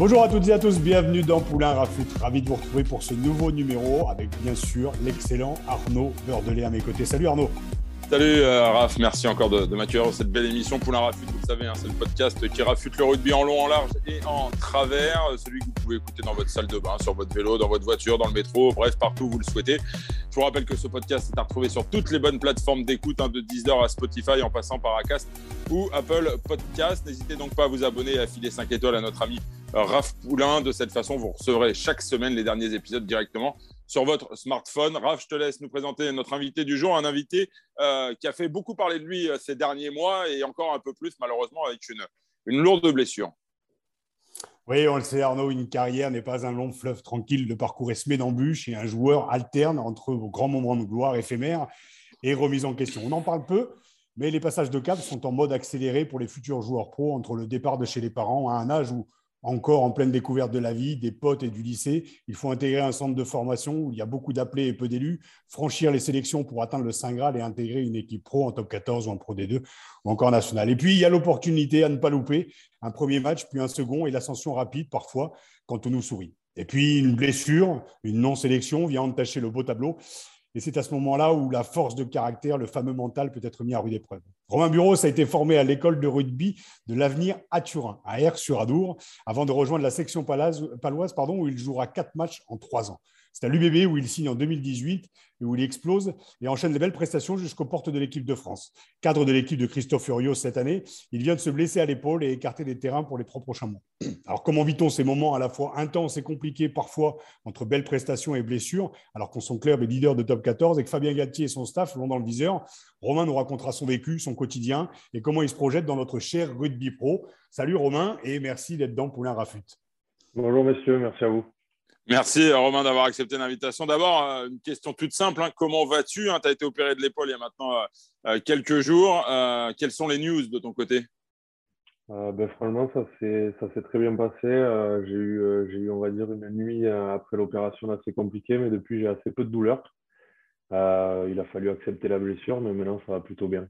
Bonjour à toutes et à tous, bienvenue dans Poulain Rafut. Ravi de vous retrouver pour ce nouveau numéro avec bien sûr l'excellent Arnaud Beurdelet à mes côtés. Salut Arnaud Salut euh, Raph, merci encore de, de m'accueillir cette belle émission Poulain Rafut. Vous le savez, hein, c'est le podcast qui rafute le rugby en long, en large et en travers. Celui que vous pouvez écouter dans votre salle de bain, sur votre vélo, dans votre voiture, dans le métro, bref, partout où vous le souhaitez. Je vous rappelle que ce podcast est à retrouver sur toutes les bonnes plateformes d'écoute, hein, de Deezer à Spotify en passant par Acast ou Apple Podcast. N'hésitez donc pas à vous abonner et à filer 5 étoiles à notre ami euh, Raph Poulain. De cette façon, vous recevrez chaque semaine les derniers épisodes directement sur votre smartphone. Raph, je te laisse nous présenter notre invité du jour, un invité euh, qui a fait beaucoup parler de lui euh, ces derniers mois et encore un peu plus malheureusement avec une, une lourde blessure. Oui, on le sait, Arnaud, une carrière n'est pas un long fleuve tranquille. Le parcours est semé d'embûches et un joueur alterne entre grands moments de gloire éphémères et remise en question. On en parle peu, mais les passages de cap sont en mode accéléré pour les futurs joueurs pro entre le départ de chez les parents à un âge où encore en pleine découverte de la vie, des potes et du lycée. Il faut intégrer un centre de formation où il y a beaucoup d'appelés et peu d'élus, franchir les sélections pour atteindre le Saint Graal et intégrer une équipe pro en top 14 ou en pro D2 ou encore national. Et puis, il y a l'opportunité à ne pas louper, un premier match, puis un second et l'ascension rapide parfois quand on nous sourit. Et puis, une blessure, une non-sélection vient entacher le beau tableau. Et c'est à ce moment-là où la force de caractère, le fameux mental, peut être mis à rude épreuve. Romain Bureau a été formé à l'école de rugby de l'avenir à Turin, à Air-sur-Adour, avant de rejoindre la section paloise, pardon, où il jouera quatre matchs en trois ans. C'est à l'UBB où il signe en 2018 et où il explose et enchaîne les belles prestations jusqu'aux portes de l'équipe de France. Cadre de l'équipe de Christophe Furios cette année, il vient de se blesser à l'épaule et écarter des terrains pour les trois prochains mois. Alors comment vit-on ces moments à la fois intenses et compliqués parfois entre belles prestations et blessures, alors qu'on son club est leader de top 14 et que Fabien Galtier et son staff l'ont dans le viseur? Romain nous racontera son vécu, son quotidien et comment il se projette dans notre cher rugby pro. Salut Romain et merci d'être dans Poulain Rafut. Bonjour messieurs, merci à vous. Merci Romain d'avoir accepté l'invitation. D'abord, euh, une question toute simple. Hein. Comment vas-tu hein? Tu as été opéré de l'épaule il y a maintenant euh, euh, quelques jours. quelles sont les news de ton côté? Ben, Franchement, ça s'est très bien passé. j'ai eu, eu, on va dire, une nuit après l'opération assez compliquée, mais depuis, j'ai assez peu de douleurs. il a fallu accepter la blessure, mais maintenant, ça va plutôt bien.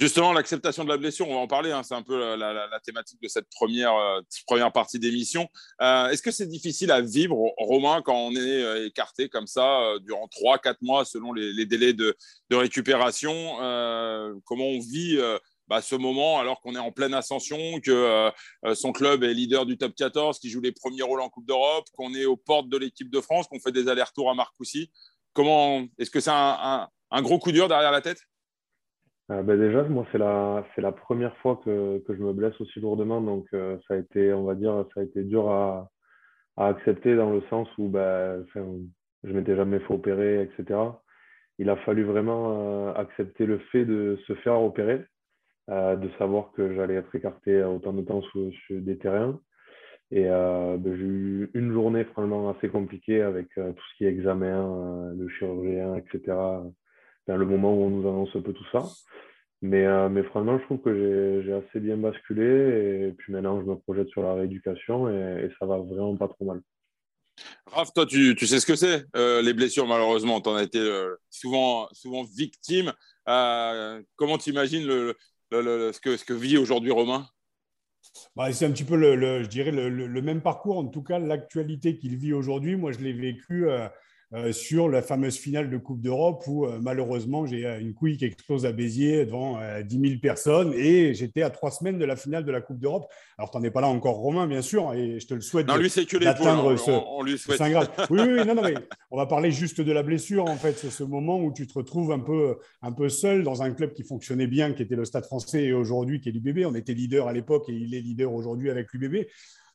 Justement, l'acceptation de la blessure, on va en parler, hein, c'est un peu la, thématique de cette première, euh, première partie d'émission. Euh, est-ce que c'est difficile à vivre, Romain, quand on est euh, écarté comme ça durant 3-4 mois selon les, délais de, récupération Comment on vit bah, ce moment alors qu'on est en pleine ascension, que son club est leader du top 14, qui joue les premiers rôles en Coupe d'Europe, qu'on est aux portes de l'équipe de France, qu'on fait des allers-retours à Marcoussis? Comment Est-ce que c'est un gros coup dur derrière la tête? Euh, ben déjà, moi, c'est la, c'est la première fois que, que, je me blesse aussi lourdement. Donc, euh, ça a été, on va dire, ça a été dur à, à accepter dans le sens où enfin, je m'étais jamais fait opérer, etc. Il a fallu vraiment euh, accepter le fait de se faire opérer, de savoir que j'allais être écarté autant de temps sur, des terrains. Et ben, j'ai eu une journée franchement assez compliquée avec tout ce qui est examen, le chirurgien, etc le moment où on nous annonce un peu tout ça. Mais, euh, mais franchement, je trouve que j'ai assez bien basculé. Et puis maintenant, je me projette sur la rééducation et, ça va vraiment pas trop mal. Raph, toi, tu, tu sais ce que c'est, euh, les blessures, malheureusement? Tu en as été euh, souvent, souvent victime. comment tu imagines le, ce, que, ce que vit aujourd'hui Romain? Bah, c'est un petit peu, le, je dirais, le, même parcours, en tout cas l'actualité qu'il vit aujourd'hui. Moi, je l'ai vécu euh, sur la fameuse finale de Coupe d'Europe où euh, malheureusement j'ai euh, une couille qui explose à Béziers devant 10 000 personnes et j'étais à trois semaines de la finale de la Coupe d'Europe. Alors tu n'en es pas là encore Romain bien sûr et je te le souhaite. Non, lui c'est que les poules, ce, on, lui souhaite. Oui, oui, non, non, mais on va parler juste de la blessure en fait. C'est ce moment où tu te retrouves un peu, un peu seul dans un club qui fonctionnait bien, qui était le Stade français et aujourd'hui qui est l'UBB. On était leader à l'époque et il est leader aujourd'hui avec l'UBB.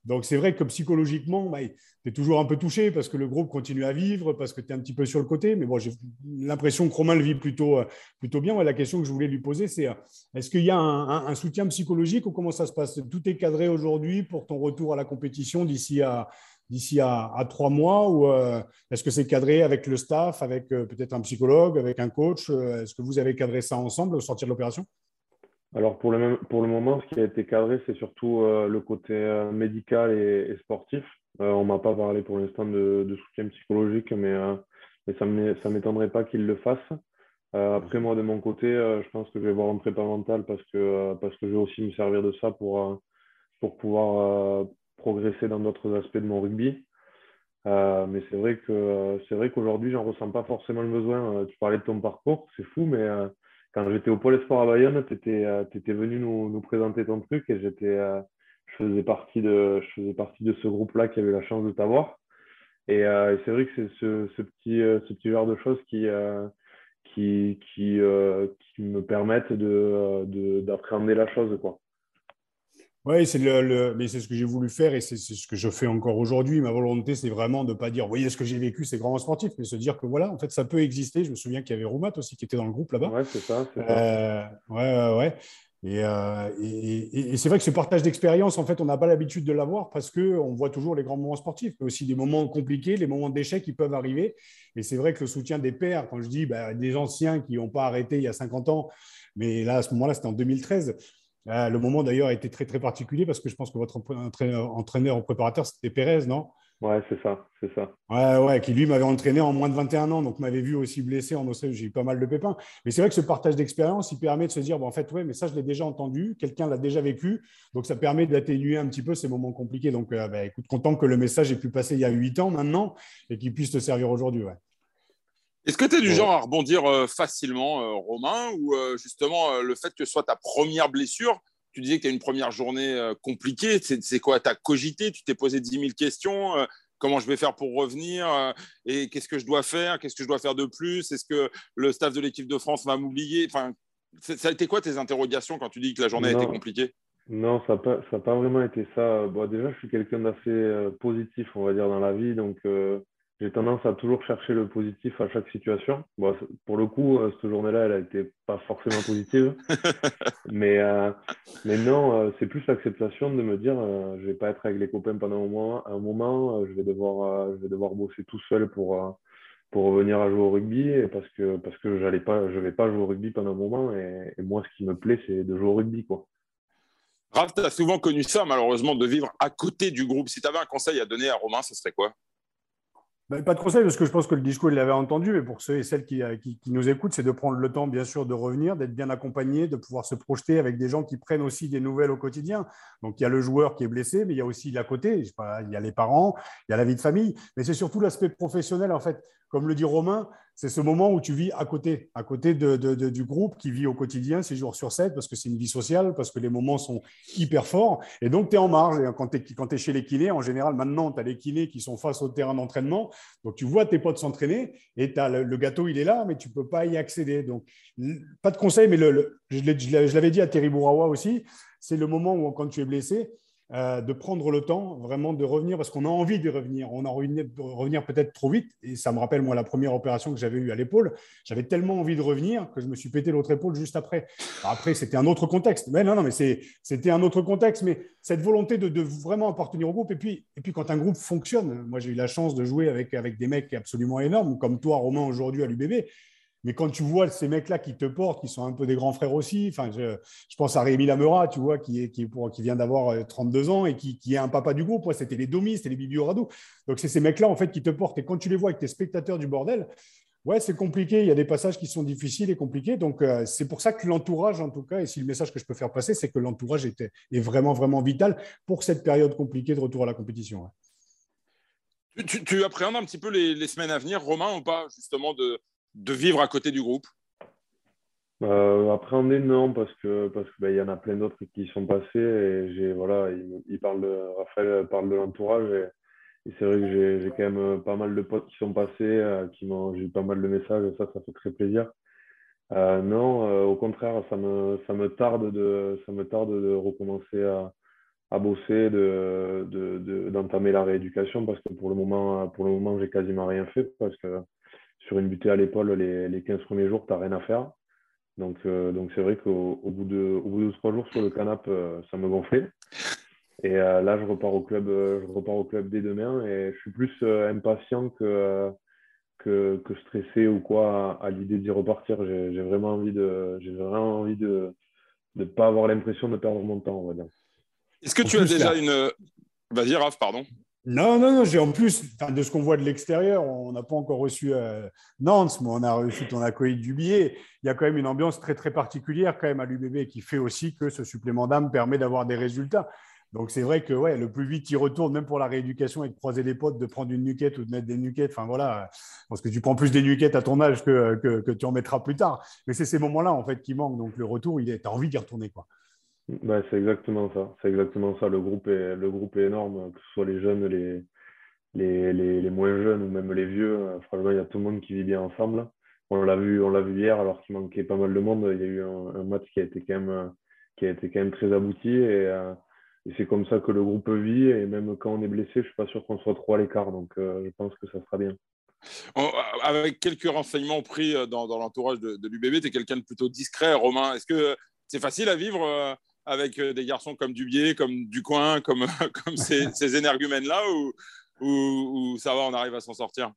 Donc, c'est vrai que psychologiquement, bah, tu es toujours un peu touché parce que le groupe continue à vivre, parce que tu es un petit peu sur le côté. Mais bon, j'ai l'impression que Romain le vit plutôt, euh, plutôt bien. la question que je voulais lui poser, c'est euh, est-ce qu'il y a un, soutien psychologique ou comment ça se passe? Tout est cadré aujourd'hui pour ton retour à la compétition d'ici à, d'ici à, trois mois ou euh, est-ce que c'est cadré avec le staff, avec peut-être un psychologue, avec un coach? Est-ce que vous avez cadré ça ensemble au sortir de l'opération? Alors pour le, pour le moment, ce qui a été cadré, c'est surtout euh, le côté euh, médical et, sportif. Euh, on ne m'a pas parlé pour l'instant de, soutien psychologique, mais, mais ça ne m'étonnerait pas qu'il le fasse. après, moi, de mon côté, je pense que je vais voir un prépa mental parce que, parce que je vais aussi me servir de ça pour, pour pouvoir progresser dans d'autres aspects de mon rugby. mais c'est vrai qu'aujourd'hui, j'en ressens pas forcément le besoin. tu parlais de ton parcours, c'est fou, mais quand j'étais au Pôle Sport à Bayonne, tu étais, euh, venu nous, nous, présenter ton truc et j'étais, euh, je, faisais partie de, je faisais partie de ce groupe-là qui avait la chance de t'avoir. Et, euh, c'est vrai que c'est ce, ce, petit, ce petit genre de choses qui, qui, qui, qui me permettent d'appréhender de, la chose. Quoi. Oui, c'est le, mais c'est ce que j'ai voulu faire et c'est ce que je fais encore aujourd'hui. Ma volonté, c'est vraiment de ne pas dire, voyez ce que j'ai vécu, c'est grand sportif, mais se dire que voilà, en fait, ça peut exister. Je me souviens qu'il y avait Roumat aussi qui était dans le groupe là-bas. Ouais, c'est ça. Euh, ouais, ouais, euh, Et, et, c'est vrai que ce partage d'expérience, en fait, on n'a pas l'habitude de l'avoir parce qu'on voit toujours les grands moments sportifs, mais aussi des moments compliqués, les moments d'échec qui peuvent arriver. Et c'est vrai que le soutien des pairs, quand je dis bah, des anciens qui n'ont pas arrêté il y a 50 ans, mais là, à ce moment-là, c'était en 2013 ah, le moment d'ailleurs a été très très particulier parce que je pense que votre entraîneur, ou préparateur, c'était Pérez, non? Ouais, c'est ça, c'est ça. Ouais, ouais, qui lui m'avait entraîné en moins de 21 ans, donc m'avait vu aussi blessé en Australie, j'ai eu pas mal de pépins. Mais c'est vrai que ce partage d'expérience, il permet de se dire, bon, en fait, ouais, mais ça, je l'ai déjà entendu, quelqu'un l'a déjà vécu, donc ça permet d'atténuer un petit peu ces moments compliqués. Donc, euh, bah, écoute, content que le message ait pu passer il y a 8 ans maintenant et qu'il puisse te servir aujourd'hui. Ouais. Est-ce que tu es du genre à rebondir euh, facilement, euh, Romain, ou euh, justement le fait que ce soit ta première blessure Tu disais que tu as une première journée compliquée. C'est quoi Tu as cogité Tu t'es posé 10 000 questions Comment je vais faire pour revenir Et qu'est-ce que je dois faire Qu'est-ce que je dois faire de plus Est-ce que le staff de l'équipe de France va m'oublier enfin, Ça a été quoi tes interrogations quand tu dis que la journée a été compliquée? Non, ça n'a pas, pas, vraiment été ça. Bon, déjà, je suis quelqu'un d'assez positif, on va dire, dans la vie. Donc, j'ai tendance à toujours chercher le positif à chaque situation. Bon, pour le coup, euh, cette journée-là, elle n'était pas forcément positive. mais, euh, mais non, euh, c'est plus l'acceptation de me dire je ne vais pas être avec les copains pendant un moment, un moment je, vais devoir, je vais devoir bosser tout seul pour, pour revenir à jouer au rugby parce que, parce que pas, je ne vais pas jouer au rugby pendant un moment. Et, et moi, ce qui me plaît, c'est de jouer au rugby. Quoi. Raph, tu as souvent connu ça, malheureusement, de vivre à côté du groupe. Si tu avais un conseil à donner à Romain, ce serait quoi? Ben, pas de conseil, parce que je pense que le discours, il l'avait entendu, mais pour ceux et celles euh, qui, qui, nous écoutent, c'est de prendre le temps, bien sûr, de revenir, d'être bien accompagné, de pouvoir se projeter avec des gens qui prennent aussi des nouvelles au quotidien. Donc, il y a le joueur qui est blessé, mais il y a aussi l'à côté, il y a les parents, il y a la vie de famille, mais c'est surtout l'aspect professionnel, en fait. Comme le dit Romain, c'est ce moment où tu vis à côté, à côté de, du groupe qui vit au quotidien, 6 jours sur 7, parce que c'est une vie sociale, parce que les moments sont hyper forts. Et donc, tu es en marge. Et quand tu es, es, chez les kinés, en général, maintenant, tu as les kinés qui sont face au terrain d'entraînement. Donc, tu vois tes potes s'entraîner et as le, gâteau, il est là, mais tu ne peux pas y accéder. Donc, pas de conseil, mais le, je l'avais dit à Terry Bourawa aussi, c'est le moment où, quand tu es blessé, euh, de prendre le temps vraiment de revenir parce qu'on a envie de revenir. On a envie de revenir peut-être trop vite. Et ça me rappelle, moi, la première opération que j'avais eue à l'épaule. J'avais tellement envie de revenir que je me suis pété l'autre épaule juste après. après, c'était un autre contexte. Mais non, non, mais c'était un autre contexte. Mais cette volonté de, vraiment appartenir au groupe. Et puis, et puis, quand un groupe fonctionne, moi, j'ai eu la chance de jouer avec, avec des mecs absolument énormes, comme toi, Romain, aujourd'hui à l'UBB. Mais quand tu vois ces mecs-là qui te portent, qui sont un peu des grands frères aussi, enfin, je, pense à Rémi Lamera, tu vois, qui, est, qui, pour, qui vient d'avoir 32 euh, ans et qui, est un papa du groupe. c'était les Domis, c'était les Bibi Donc, c'est ces mecs-là, en fait, qui te portent. Et quand tu les vois avec tes spectateurs du bordel, ouais, c'est compliqué. Il y a des passages qui sont difficiles et compliqués. Donc, euh, c'est pour ça que l'entourage, en tout cas, et si le message que je peux faire passer, c'est que l'entourage est, vraiment, vraiment vital pour cette période compliquée de retour à la compétition. Tu, tu, appréhendes un petit peu les, les, semaines à venir, Romain, ou pas, justement, de, de vivre à côté du groupe euh, Appréhender, non, parce que parce qu'il bah, y en a plein d'autres qui sont passés et voilà, il, parle de Raphaël parle de l'entourage et, c'est vrai que j'ai quand même pas mal de potes qui sont passés, euh, qui m'ont j'ai eu pas mal de messages et ça, ça fait très plaisir. Euh, non, au contraire, ça me ça me tarde de ça me tarde de recommencer à, à bosser, d'entamer de, de, la rééducation parce que pour le moment, pour le moment, j'ai quasiment rien fait parce que sur une butée à l'épaule, les, les 15 premiers jours, tu n'as rien à faire. Donc, euh, donc c'est vrai qu'au bout de, au bout de trois jours sur le canapé, euh, ça me gonflait. Et euh, là, je repars au club, je repars au club dès demain et je suis plus impatient que, que, que, stressé ou quoi à, l'idée d'y repartir. J'ai vraiment envie de, j'ai vraiment envie de ne pas avoir l'impression de perdre mon temps, on va dire. Est-ce que tu as déjà une. Vas-y, Raph, pardon. Non, non, non, j'ai en plus, de ce qu'on voit de l'extérieur, on n'a pas encore reçu euh, Nantes, mais on a reçu ton accueil du billet. Il y a quand même une ambiance très, très particulière quand même à l'UBB qui fait aussi que ce supplément d'âme permet d'avoir des résultats. Donc c'est vrai que ouais, le plus vite il retourne, même pour la rééducation et de croiser des potes, de prendre une nuquette ou de mettre des nuquettes, enfin voilà, parce que tu prends plus des nuquettes à ton âge que, que, tu en mettras plus tard. Mais c'est ces moments-là en fait qui manquent. Donc le retour, il est, as envie d'y retourner quoi. Bah, c'est exactement ça. C'est exactement ça. Le groupe est, le groupe est énorme, que ce soit les jeunes, les, les, les, les moins jeunes ou même les vieux. Euh, franchement, il y a tout le monde qui vit bien ensemble. On l'a vu, vu hier, alors qu'il manquait pas mal de monde. Il y a eu un, match qui a été quand même, qui a été quand même très abouti et, euh, et c'est comme ça que le groupe vit. Et même quand on est blessé, je suis pas sûr qu'on soit trop à l'écart. Donc, euh, je pense que ça sera bien. Avec quelques renseignements pris dans, dans l'entourage de, de l'UBB, tu es quelqu'un de plutôt discret, Romain. Est-ce que c'est facile à vivre avec euh, des garçons comme Dubier, comme Ducoin, comme, comme ces, ces énergumènes-là ou, ou, ça va, on arrive à s'en sortir?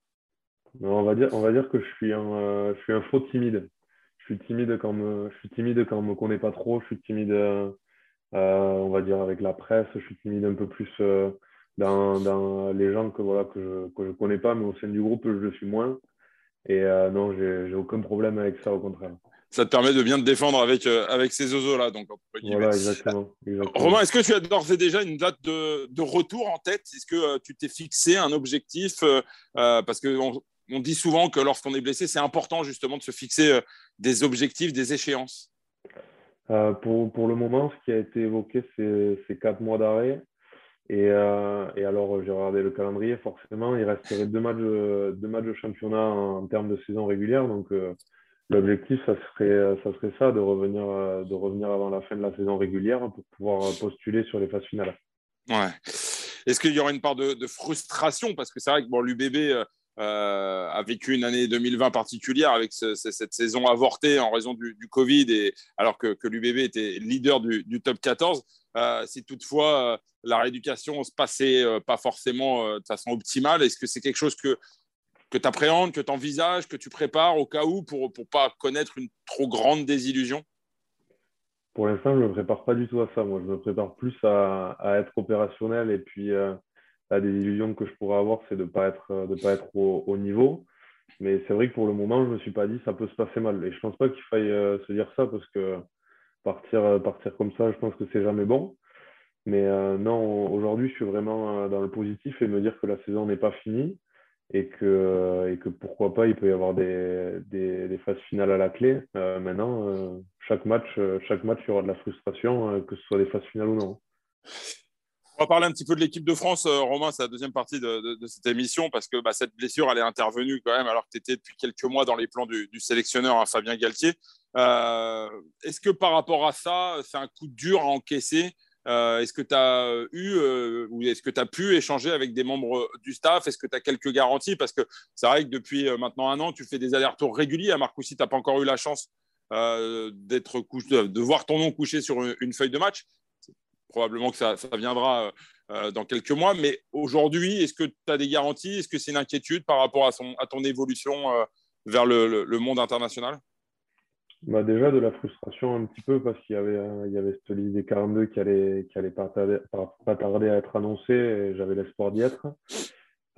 On, va dire, on va dire que je suis un, euh, je suis un faux timide. Je suis timide quand, me, je suis timide quand on ne me connaît pas trop. Je suis timide, euh, on va dire, avec la presse. Je suis timide un peu plus dans, dans, les gens que, voilà, que je ne que je connais pas, mais au sein du groupe, je le suis moins. Et non, j'ai aucun problème avec ça, au contraire ça te permet de bien te défendre avec, euh, avec ces oiseaux-là. Donc, voilà, exactement, Romain, est-ce que tu as d'ores et déjà une date de, de retour en tête? Est-ce que euh, tu t'es fixé un objectif euh, Parce qu'on on dit souvent que lorsqu'on est blessé, c'est important justement de se fixer des objectifs, des échéances. pour, pour, le moment, ce qui a été évoqué, c'est quatre mois d'arrêt. Et, et, alors, j'ai regardé le calendrier, forcément, il resterait deux matchs, deux matchs de championnat en, termes de saison régulière. Donc, L'objectif, ça serait, ça serait ça, de revenir, de revenir avant la fin de la saison régulière pour pouvoir postuler sur les phases finales. Ouais. Est-ce qu'il y aura une part de, frustration? Parce que c'est vrai que bon, l'UBB euh, a vécu une année 2020 particulière avec cette saison avortée en raison du, Covid, et, alors que, l'UBB était leader du, top 14. Euh, si toutefois euh, la rééducation se passait pas forcément de façon optimale, est-ce que c'est quelque chose que que tu appréhendes, que tu envisages, que tu prépares au cas où pour ne pas connaître une trop grande désillusion? Pour l'instant, je ne me prépare pas du tout à ça. Moi, je me prépare plus à, être opérationnel et puis euh, la désillusion que je pourrais avoir, c'est de ne pas être, de pas être au, niveau. Mais c'est vrai que pour le moment, je ne me suis pas dit ça peut se passer mal. Et je ne pense pas qu'il faille euh, se dire ça parce que partir, euh, partir comme ça, je pense que c'est jamais bon. Mais non, aujourd'hui, je suis vraiment dans le positif et me dire que la saison n'est pas finie et que, et que pourquoi pas, il peut y avoir des, des, phases finales à la clé. Euh, maintenant, euh, chaque, match, euh, chaque match, il y aura de la frustration, que ce soit des phases finales ou non. On va parler un petit peu de l'équipe de France, Romain, c'est la deuxième partie de, de, cette émission, parce que bah, cette blessure, elle est intervenue quand même, alors que tu étais depuis quelques mois dans les plans du, du sélectionneur hein, Fabien Galtier. Est-ce que par rapport à ça, c'est un coup dur à encaisser euh, est-ce que tu as euh, eu euh, ou est-ce que tu as pu échanger avec des membres du staff? Est-ce que tu as quelques garanties? Parce que c'est vrai que depuis maintenant un an, tu fais des allers-retours réguliers. À Marcoussis, tu n'as pas encore eu la chance d'être de voir ton nom couché sur une, feuille de match. Probablement que ça, viendra dans quelques mois. Mais aujourd'hui, est-ce que tu as des garanties? Est-ce que c'est une inquiétude par rapport à ton évolution vers le monde international? Bah déjà de la frustration un petit peu parce qu'il y avait, il y avait cette liste des 42 qui allait, qui allait pas, tarder, pas tarder à être annoncée et j'avais l'espoir d'y être.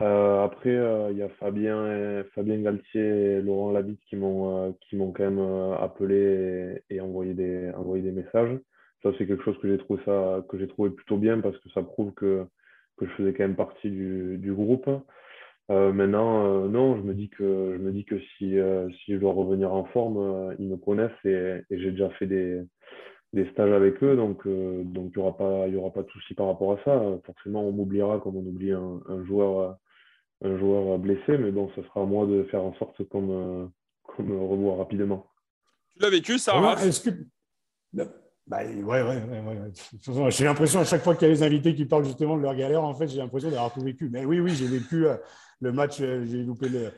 Euh, après, euh, il y a Fabien, Fabien Galtier et Laurent Labitte qui m'ont euh, qui m'ont quand même appelé et, envoyé, des, envoyé des messages. Ça, c'est quelque chose que j'ai trouvé, ça, que j'ai trouvé plutôt bien parce que ça prouve que, que je faisais quand même partie du, du groupe. Euh, maintenant, euh, non, je me dis que, je me dis que si, euh, si je dois revenir en forme, ils me connaissent et, j'ai déjà fait des, des, stages avec eux, donc donc il n'y aura, pas, y aura pas de souci par rapport à ça. Forcément, on m'oubliera comme on oublie un, un, joueur, un joueur blessé, mais bon, ce sera à moi de faire en sorte qu'on me, qu me revoie rapidement. Tu l'as vécu, ça, Est-ce que Bah, ouais, ouais, ouais, J'ai l'impression à chaque fois qu'il y a les invités qui parlent justement de leur galère, en fait, j'ai l'impression d'avoir tout vécu. Mais oui, oui, j'ai vécu euh, le match, j'ai loupé le,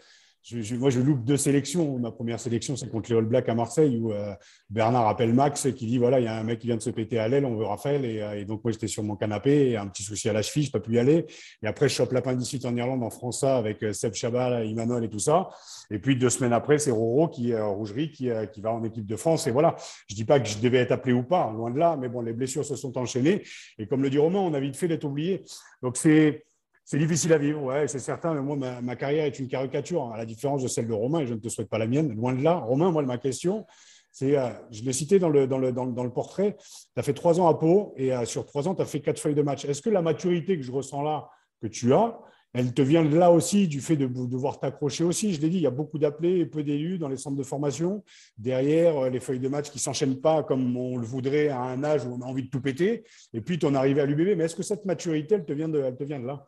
moi, je loupe deux sélections. Ma première sélection, c'est contre les All Blacks à Marseille, où euh, Bernard appelle Max qui dit voilà, il y a un mec qui vient de se péter à l'aile, on veut Raphaël. Et, euh, donc, moi, j'étais sur mon canapé, et un petit souci à la cheville, je ne peux plus y aller. Et après, je chope l'appendicite en Irlande, en France, avec euh, Seb Chabal, Emmanuel et tout ça. Et puis, deux semaines après, c'est Roro, qui, Rougerie, qui, qui, va en équipe de France. Et voilà, je ne dis pas que je devais être appelé ou pas, loin de là, mais bon, les blessures se sont enchaînées. Et comme le dit Romain, on a vite fait d'être oublié. Donc, c'est c'est difficile à vivre, ouais, c'est certain. Mais moi, ma, carrière est une caricature, hein, à la différence de celle de Romain, et je ne te souhaite pas la mienne, loin de là. Romain, moi, ma question, c'est, euh, je l'ai cité dans le, portrait, tu as fait trois ans à Pau, et euh, sur trois ans, tu as fait quatre feuilles de match. Est-ce que la maturité que je ressens là, que tu as, elle te vient de là aussi, du fait de devoir t'accrocher aussi? Je l'ai dit, il y a beaucoup d'appelés et peu d'élus dans les centres de formation. Derrière, euh, les feuilles de match qui ne s'enchaînent pas comme on le voudrait à un âge où on a envie de tout péter. Et puis, tu en arrives à l'UBB. Mais est-ce que cette maturité, elle te vient de là?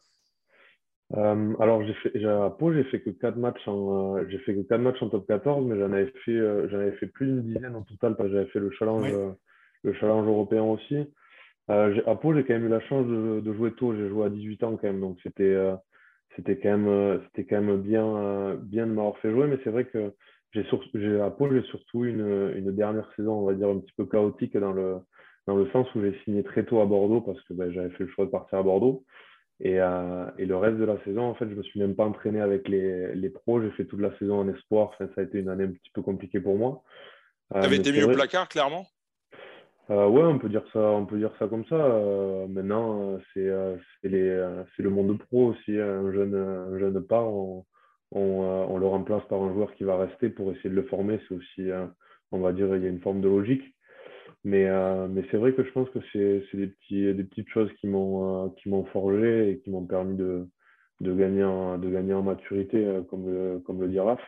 Euh, alors, j'ai fait, à Pau, j'ai fait que 4 matchs en, euh, j'ai fait que 4 matchs en top 14, mais j'en avais fait, euh, j'en avais fait plus d'une dizaine en total parce que j'avais fait le challenge, le challenge européen aussi. à Pau, j'ai quand même eu la chance de, de jouer tôt. J'ai joué à 18 ans quand même, donc c'était, c'était quand même, c'était quand même bien, bien de m'avoir fait jouer. Mais c'est vrai que j'ai, à Pau, j'ai surtout une, une dernière saison, on va dire un petit peu chaotique dans le, dans le sens où j'ai signé très tôt à Bordeaux parce que ben, j'avais fait le choix de partir à Bordeaux. Et, euh, et, le reste de la saison, en fait, je me suis même pas entraîné avec les, les pros. J'ai fait toute la saison en espoir. Enfin, ça a été une année un petit peu compliquée pour moi. Euh, tu avais été mis au placard, clairement? Euh, Ouais, on peut dire ça, on peut dire ça comme ça. Euh, maintenant, c'est le monde pro aussi. Un jeune, un jeune part, on, on, on, le remplace par un joueur qui va rester pour essayer de le former. C'est aussi, on va dire, il y a une forme de logique. Mais, euh, mais c'est vrai que je pense que c'est des, petits, des petites choses qui m'ont euh, forgé et qui m'ont permis de, de, gagner en, de gagner en maturité, euh, comme, le, comme le dit Raph.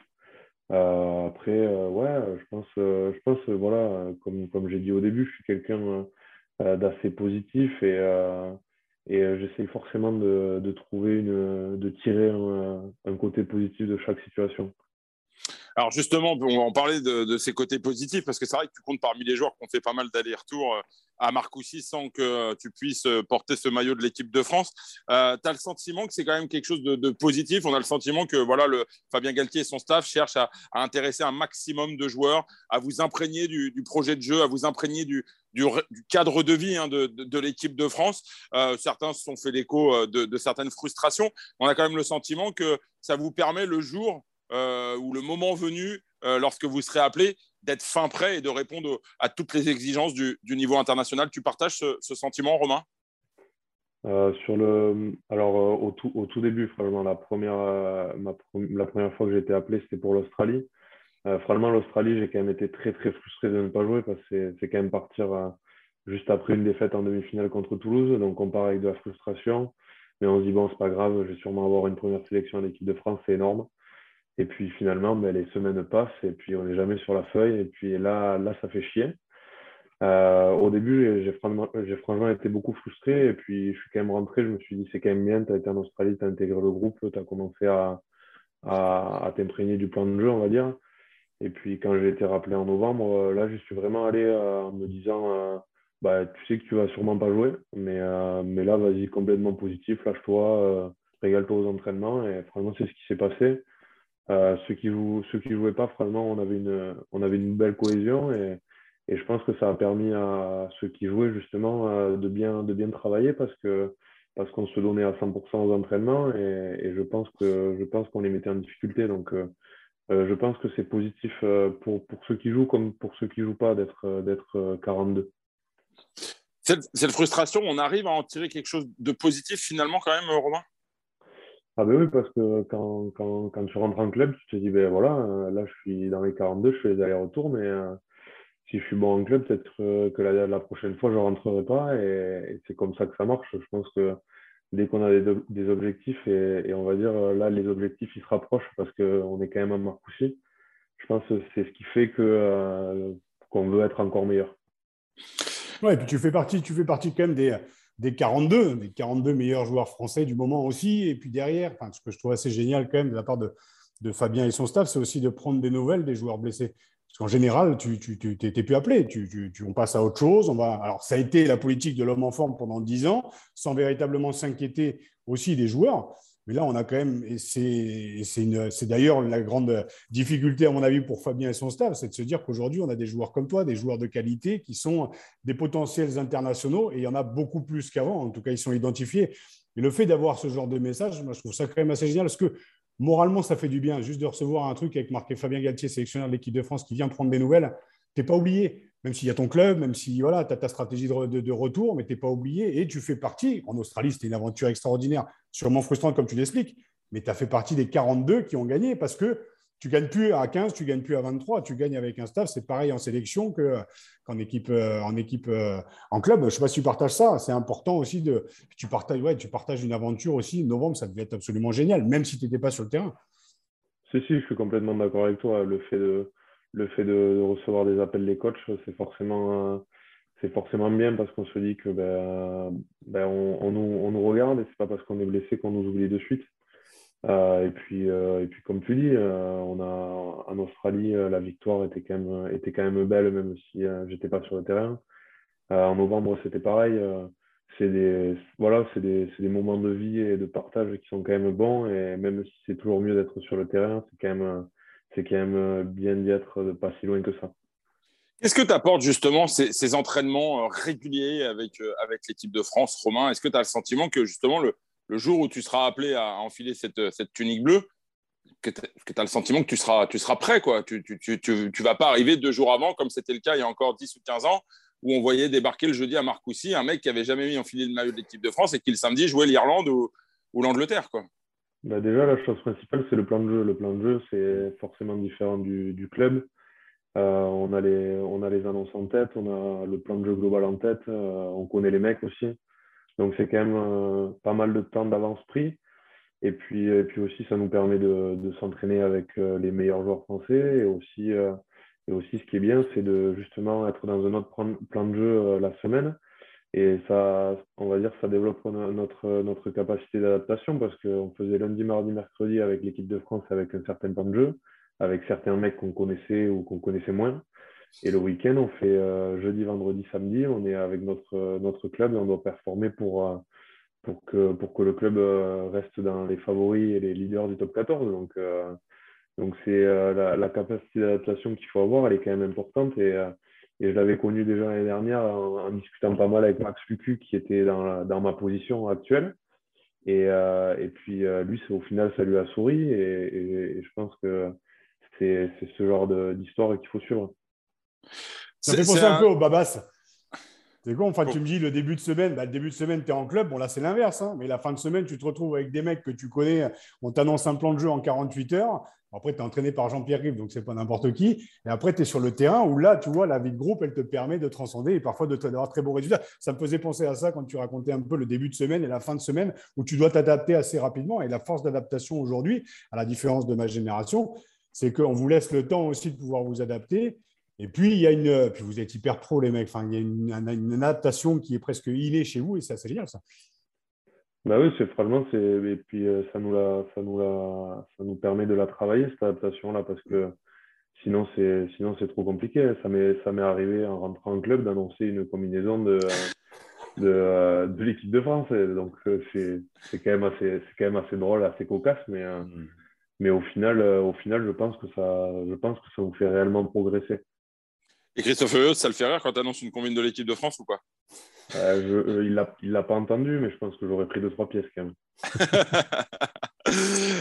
après, ouais, je pense, je pense voilà, comme, comme j'ai dit au début, je suis quelqu'un d'assez positif et, et j'essaye forcément de, de, trouver une, de tirer un, un côté positif de chaque situation. Alors justement, on va en parler de, ces côtés positifs parce que c'est vrai que tu comptes parmi les joueurs qui ont fait pas mal d'allers-retours euh, à Marcoussis sans que tu puisses euh, porter ce maillot de l'équipe de France. Euh, tu as le sentiment que c'est quand même quelque chose de, positif? On a le sentiment que voilà, le, Fabien Galtier et son staff cherchent à, intéresser un maximum de joueurs, à vous imprégner du, projet de jeu, à vous imprégner du, cadre de vie hein, de, l'équipe de France. certains se sont fait l'écho de, certaines frustrations. On a quand même le sentiment que ça vous permet le jour euh, ou le moment venu, euh, lorsque vous serez appelé, d'être fin prêt et de répondre à toutes les exigences du, niveau international. Tu partages ce, sentiment, Romain? Euh, sur le, alors au, tout, au tout début, franchement, la première, la première fois que j'ai été appelé, c'était pour l'Australie. franchement, l'Australie, j'ai quand même été très très frustré de ne pas jouer parce que c'est quand même partir juste après une défaite en demi-finale contre Toulouse. Donc on part avec de la frustration, mais on se dit bon, c'est pas grave, je vais sûrement avoir une première sélection à l'équipe de France, c'est énorme. Et puis finalement, ben, les semaines passent et puis on n'est jamais sur la feuille. Et puis là, là ça fait chier. Euh, au début, j'ai franchement, été beaucoup frustré. Et puis je suis quand même rentré. Je me suis dit, c'est quand même bien. Tu as été en Australie, tu as intégré le groupe, tu as commencé à, t'imprégner du plan de jeu, on va dire. Et puis quand j'ai été rappelé en novembre, euh, là, je suis vraiment allé euh, en me disant, bah, tu sais que tu vas sûrement pas jouer, mais, mais là, vas-y, complètement positif, lâche-toi, régale-toi aux entraînements. Et franchement, c'est ce qui s'est passé. Euh, ceux qui jouent, jouaient pas, vraiment, on avait une, belle cohésion et, je pense que ça a permis à ceux qui jouaient justement euh, de bien, travailler parce qu'on se donnait à 100% aux entraînements et, je pense qu'on les mettait en difficulté. Donc, euh, je pense que c'est positif pour, ceux qui jouent comme pour ceux qui jouent pas d'être d'être 42. Cette, cette frustration, on arrive à en tirer quelque chose de positif finalement quand même, Romain? Ah ben oui, parce que quand, quand, quand, tu rentres en club, tu te dis, ben voilà, euh, là je suis dans les 42, je fais les allers-retours, mais euh, si je suis bon en club, peut-être que la, la, prochaine fois, je ne rentrerai pas. Et, c'est comme ça que ça marche. Je pense que dès qu'on a des, des objectifs, et, et, on va dire, euh, là, les objectifs, ils se rapprochent parce qu'on est quand même à Marcoussis. Je pense que c'est ce qui fait que qu'on veut être encore meilleur. Ouais, et puis tu fais partie, tu fais partie quand même des des 42, des 42 meilleurs joueurs français du moment aussi. Et puis derrière, enfin, ce que je trouve assez génial quand même de la part de, Fabien et son staff, c'est aussi de prendre des nouvelles des joueurs blessés. qu'en général, tu n'es plus appelé. Tu, on passe à autre chose. On va... Alors, ça a été la politique de l'homme en forme pendant dix ans, sans véritablement s'inquiéter aussi des joueurs. Mais là, on a quand même, et c'est d'ailleurs la grande difficulté, à mon avis, pour Fabien et son staff, c'est de se dire qu'aujourd'hui, on a des joueurs comme toi, des joueurs de qualité qui sont des potentiels internationaux, et il y en a beaucoup plus qu'avant. En tout cas, ils sont identifiés. Et le fait d'avoir ce genre de message, moi, je trouve ça quand même assez génial, parce que moralement, ça fait du bien, juste de recevoir un truc avec marqué Fabien Galtier, sélectionneur de l'équipe de France, qui vient prendre des nouvelles. Tu n'es pas oublié même s'il y a ton club, même si voilà, tu as ta stratégie de, retour, mais tu n'es pas oublié et tu fais partie. En Australie, c'était une aventure extraordinaire, sûrement frustrante comme tu l'expliques, mais tu as fait partie des 42 qui ont gagné parce que tu gagnes plus à 15, tu gagnes plus à 23, tu gagnes avec un staff. C'est pareil en sélection qu'en équipe, euh, en, équipe euh, en club. Je ne sais pas si tu partages ça. C'est important aussi de. Tu partages, ouais, tu partages une aventure aussi. Novembre, ça devait être absolument génial, même si tu n'étais pas sur le terrain. Si, si, je suis complètement d'accord avec toi. Le fait de, le fait de, recevoir des appels des coachs, c'est forcément, c'est forcément bien parce qu'on se dit que ben, ben on, nous, on, nous, regarde et c'est pas parce qu'on est blessé qu'on nous oublie de suite. Euh, et, puis, euh, et puis, comme tu dis, euh, on a, en Australie, la victoire était quand même, était quand même belle, même si j'étais pas sur le terrain. en novembre, c'était pareil. c'est des, voilà, des, des, moments de vie et de partage qui sont quand même bons. Et même si c'est toujours mieux d'être sur le terrain, c'est quand même c'est quand même euh, bien d'y être euh, pas si loin que ça. Qu'est-ce que tu apportes justement ces, entraînements euh, réguliers avec, avec l'équipe de France, Romain? Est-ce que tu as le sentiment que justement le, le, jour où tu seras appelé à enfiler cette, cette tunique bleue, que tu as le sentiment que tu seras, tu seras prêt quoi? Tu ne tu, tu, tu, vas pas arriver deux jours avant, comme c'était le cas il y a encore 10 ou 15 ans, où on voyait débarquer le jeudi à Marcoussis un mec qui avait jamais mis enfilé le maillot de l'équipe de France et qui le samedi jouait l'Irlande ou, ou l'Angleterre. quoi? Bah déjà, la chose principale, c'est le plan de jeu. Le plan de jeu, c'est forcément différent du, du club. Euh, on, a les, on a les annonces en tête, on a le plan de jeu global en tête, euh, on connaît les mecs aussi. Donc, c'est quand même euh, pas mal de temps d'avance pris. Et puis, et puis aussi, ça nous permet de, de s'entraîner avec les meilleurs joueurs français. Et aussi, et aussi, ce qui est bien, c'est de justement être dans un autre plan de jeu la semaine et ça, on va dire, ça développe notre, notre capacité d'adaptation parce qu'on faisait lundi, mardi, mercredi avec l'équipe de France avec un certain temps de jeu, avec certains mecs qu'on connaissait ou qu'on connaissait moins. Et le week-end, on fait euh, jeudi, vendredi, samedi, on est avec notre, notre club et on doit performer pour, euh, pour, que, pour que le club euh, reste dans les favoris et les leaders du top 14. Donc, donc c'est la, la, capacité d'adaptation qu'il faut avoir, elle est quand même importante. Et, et je l'avais connu déjà l'année dernière en, discutant pas mal avec Max Lucu, qui était dans, dans ma position actuelle. Et, euh, et puis, euh, lui, au final, ça lui a souri. Et, je pense que c'est ce genre d'histoire qu'il faut suivre. Ça fait penser un... peu au Babas. C'est con, enfin, tu me dis le début de semaine, bah, le début de semaine, tu es en club. Bon, là, c'est l'inverse. Hein. mais la fin de semaine, tu te retrouves avec des mecs que tu connais. On t'annonce un plan de jeu en 48 heures. Après, tu es entraîné par Jean-Pierre Rive, donc c'est pas n'importe qui. Et après, tu es sur le terrain où là, tu vois, la vie de groupe, elle te permet de transcender et parfois d'avoir très beaux résultats. Ça me faisait penser à ça quand tu racontais un peu le début de semaine et la fin de semaine où tu dois t'adapter assez rapidement. Et la force d'adaptation aujourd'hui, à la différence de ma génération, c'est qu'on vous laisse le temps aussi de pouvoir vous adapter. Et puis, il y a une. Puis vous êtes hyper pro, les mecs. Enfin, il y a une, une adaptation qui est presque innée chez vous et ça, c'est génial, ça. Bah oui, c'est franchement, c'est et puis euh, ça nous la, ça nous la, ça nous permet de la travailler cette adaptation là parce que sinon c'est, sinon c'est trop compliqué. Ça m'est, ça m'est arrivé en rentrant en club d'annoncer une combinaison de, de, euh, de l'équipe de France. donc euh, c'est, c'est quand même assez, c'est quand même assez drôle, assez cocasse, mais mm. mais au final, au final, je pense que ça, je pense que ça vous fait réellement progresser. Et Christophe ça le fait rire quand tu annonces une combine de l'équipe de France ou quoi euh, euh, Il ne l'a pas entendu, mais je pense que j'aurais pris deux, trois pièces quand même.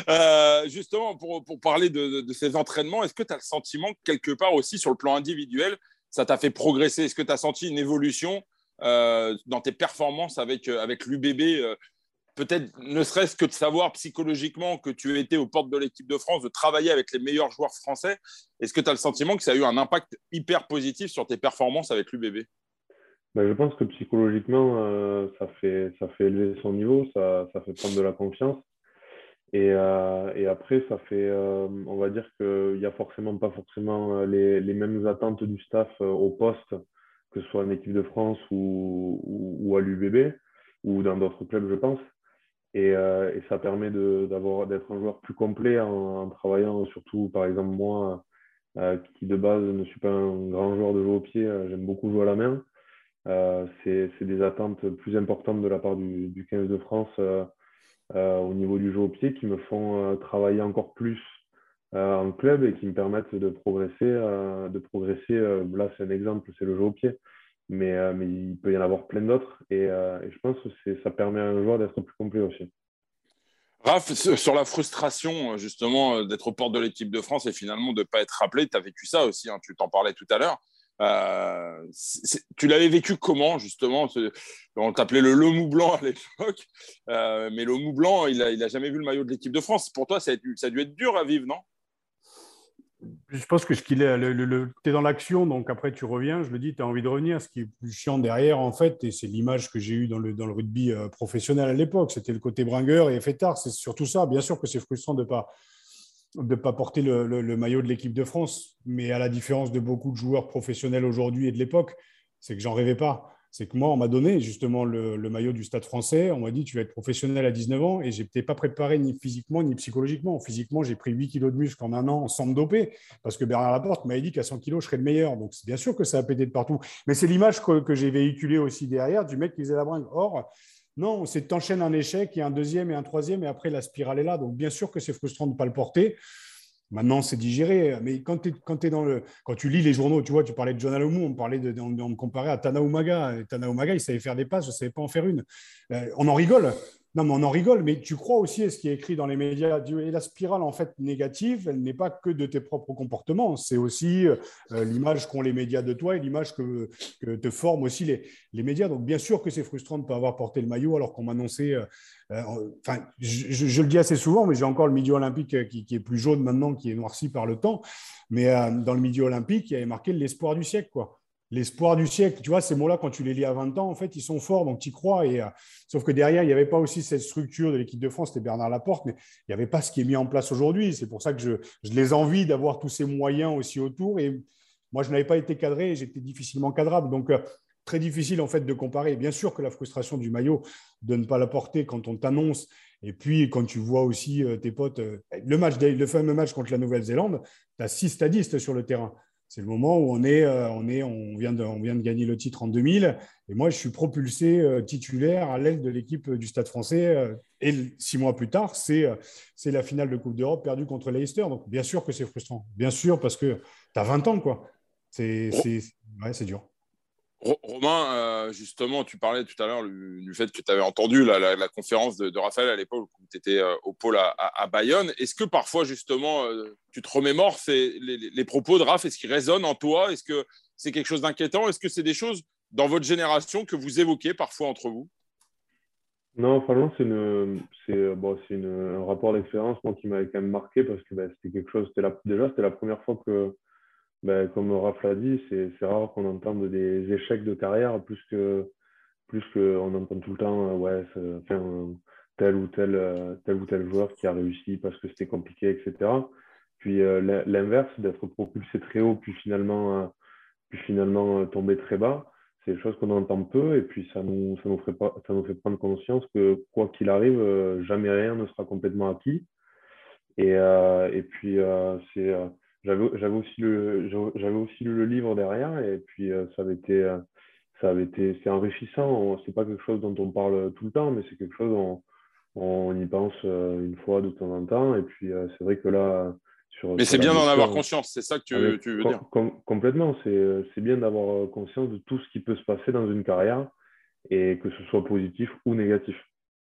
Euh, justement, pour, pour parler de, de, ces entraînements, est-ce que tu as le sentiment que quelque part aussi sur le plan individuel, ça t'a fait progresser? Est-ce que tu as senti une évolution dans tes performances avec, avec l'UBB peut-être ne serait-ce que de savoir psychologiquement que tu étais aux portes de l'équipe de France, de travailler avec les meilleurs joueurs français, est-ce que tu as le sentiment que ça a eu un impact hyper positif sur tes performances avec l'UBB ben, Je pense que psychologiquement, euh, ça, fait, ça fait élever son niveau, ça, ça fait prendre de la confiance. Et, euh, après, ça fait, euh, on va dire qu'il n'y a forcément pas forcément les, les, mêmes attentes du staff au poste, que ce soit en équipe de France ou, ou à l'UBB ou dans d'autres clubs, je pense. Euh, et, ça permet d'être un joueur plus complet en, travaillant surtout, par exemple, moi, qui de base ne suis pas un grand joueur de jeu au pied, j'aime beaucoup jouer à la main. c'est des attentes plus importantes de la part du, du 15 de France au niveau du jeu au pied qui me font travailler encore plus en club et qui me permettent de progresser. de progresser. là, c'est un exemple, c'est le jeu au pied. Mais, mais il peut y en avoir plein d'autres. Et, et, je pense que ça permet à un joueur d'être plus complet aussi. Raph, sur la frustration justement d'être aux portes de l'équipe de France et finalement de ne pas être rappelé, tu as vécu ça aussi, hein, tu t'en parlais tout à l'heure. Euh, tu l'avais vécu comment justement On t'appelait le Lomou Blanc à l'époque, euh, mais Lomou Blanc, il n'a il a jamais vu le maillot de l'équipe de France. Pour toi, ça ça a dû être dur à vivre, non? Je pense que ce qu'il est, le, tu es dans l'action, donc après tu reviens, je le dis, tu as envie de revenir. Ce qui est plus chiant derrière, en fait, et c'est l'image que j'ai eue dans le, rugby euh, professionnel à l'époque, c'était le côté bringueur et fêtard. C'est surtout ça. Bien sûr que c'est frustrant de ne pas porter le, le maillot de l'équipe de France, mais à la différence de beaucoup de joueurs professionnels aujourd'hui et de l'époque, c'est que j'en rêvais pas c'est que moi, on m'a donné justement le, maillot du Stade français. On m'a dit, tu vas être professionnel à 19 ans et je n'étais pas préparé ni physiquement ni psychologiquement. Physiquement, j'ai pris 8 kilos de muscle en un an sans me doper parce que Bernard Laporte m'avait dit qu'à 100 kilos, je serais le meilleur. Donc, bien sûr que ça a pété de partout. Mais c'est l'image que, j'ai véhiculée aussi derrière du mec qui faisait la bringue. Or, non, c'est t'enchaînes un échec et un deuxième et un troisième et après la spirale est là. Donc, bien sûr que c'est frustrant de ne pas le porter. Maintenant, c'est digéré. Mais quand, tu lis les journaux, tu vois, tu parlais de John Alomou, on me, on, me comparait à. Tana Umaga, il savait faire des passes, je ne savais pas en faire une. Euh, on en rigole. Non, mais on en rigole, mais tu crois aussi à ce qui est écrit dans les médias. Et la spirale, en fait, négative, elle n'est pas que de tes propres comportements. C'est aussi euh, l'image qu'ont les médias de toi et l'image que, te forment aussi les, médias. Donc, bien sûr que c'est frustrant de ne pas avoir porté le maillot alors qu'on m'annonçait. Euh, euh, enfin, je, le dis assez souvent, mais j'ai encore le midi olympique qui, qui, est plus jaune maintenant, qui est noirci par le temps. Mais dans le midi olympique, il y avait marqué l'espoir du siècle, quoi l'espoir du siècle. Tu vois, ces mots-là, quand tu les lis à 20 ans, en fait, ils sont forts, donc tu y crois. Et, euh, sauf que derrière, il n'y avait pas aussi cette structure de l'équipe de France, c'était Bernard Laporte, mais il n'y avait pas ce qui est mis en place aujourd'hui. C'est pour ça que je, les envie d'avoir tous ces moyens aussi autour. Et moi, je n'avais pas été cadré, j'étais difficilement cadrable. Donc, euh, très difficile en fait de comparer. Bien sûr que la frustration du maillot de ne pas la porter quand on t'annonce, et puis quand tu vois aussi euh, tes potes, le, match, le fameux match contre la Nouvelle-Zélande, tu as six stadistes sur le terrain. C'est le moment où on, est, euh, on, est, on, vient de, on vient de gagner le titre en 2000. Et moi, je suis propulsé euh, titulaire à l'aile de l'équipe du Stade français. Euh, et six mois plus tard, c'est la finale de Coupe d'Europe perdue contre Leicester. Donc, bien sûr que c'est frustrant. Bien sûr, parce que tu as 20 ans. quoi. C'est ouais, dur. Romain, euh, justement, tu parlais tout à l'heure du fait que tu avais entendu la, conférence de, Raphaël à l'époque où tu étais euh, au pôle à, Bayonne. Est-ce que parfois, justement, euh, tu te remémores les, propos de Raph? Est-ce qu'ils résonnent en toi? Est-ce que c'est quelque chose d'inquiétant? Est-ce que c'est des choses dans votre génération que vous évoquez parfois entre vous? Non, franchement, c'est un rapport d'expérience qui m'avait quand même marqué parce que bah, c'était quelque chose. déjà, c'était la première fois que ben, comme Raph l'a dit, c'est rare qu'on entende des échecs de carrière plus que plus qu'on entend tout le temps euh, ouais, tel ou tel, euh, tel ou tel joueur qui a réussi parce que c'était compliqué, etc. Puis euh, l'inverse, d'être propulsé très haut, puis finalement, puis finalement tomber très bas, c'est des choses qu'on entend peu et puis ça nous, ça nous, fait pas, ça nous fait prendre conscience que quoi qu'il arrive, jamais rien ne sera complètement acquis. Et, et puis, c'est j'avais aussi le j'avais aussi lu le livre derrière et puis euh, ça avait été euh, ça avait été c'est enrichissant. C'est pas quelque chose dont on parle tout le temps mais c'est quelque chose on, on y pense euh, une fois de temps en temps. Et puis c'est vrai que là sur, mais c'est bien d'en avoir conscience c'est ça que tu, tu veux dire. complètement. C'est bien d'avoir conscience de tout ce qui peut se passer dans une carrière et que ce soit positif ou négatif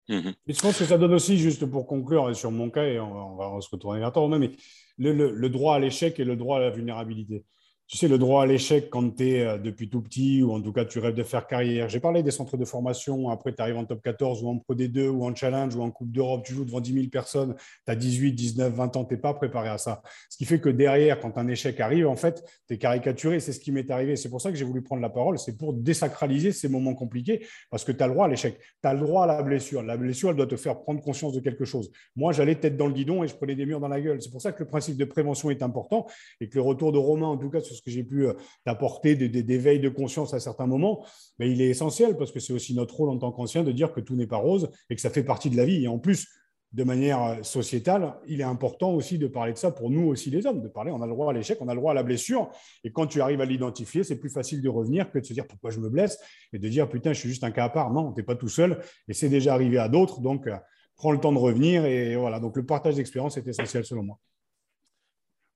mmh je pense que ça donne aussi, juste pour conclure sur mon cas, et on va, se retourner vers toi, mais le, droit à l'échec et le droit à la vulnérabilité tu sais, le droit à l'échec quand tu es euh, depuis tout petit ou en tout cas tu rêves de faire carrière. J'ai parlé des centres de formation, après tu arrives en top 14 ou en Pro D2 ou en Challenge ou en Coupe d'Europe, tu joues devant 10 000 personnes, tu as 18, 19, 20 ans, tu n'es pas préparé à ça. Ce qui fait que derrière, quand un échec arrive, en fait, tu es caricaturé. C'est ce qui m'est arrivé. C'est pour ça que j'ai voulu prendre la parole. C'est pour désacraliser ces moments compliqués parce que tu as le droit à l'échec. Tu as le droit à la blessure. La blessure, elle doit te faire prendre conscience de quelque chose. Moi, j'allais tête dans le guidon et je prenais des murs dans la gueule. C'est pour ça que le principe de prévention est important et que le retour de Romain, en tout cas, sur ce que j'ai pu euh, d'apporter des, veilles de conscience à certains moments, mais il est essentiel parce que c'est aussi notre rôle en tant qu'ancien de dire que tout n'est pas rose et que ça fait partie de la vie. Et en plus, de manière euh, sociétale, il est important aussi de parler de ça pour nous aussi les hommes, de parler, on a le droit à l'échec, on a le droit à la blessure, et quand tu arrives à l'identifier, c'est plus facile de revenir que de se dire pourquoi je me blesse, et de dire putain, je suis juste un cas à part. Non, tu n'es pas tout seul, et c'est déjà arrivé à d'autres, donc euh, prends le temps de revenir, et voilà, donc le partage d'expérience est essentiel selon moi.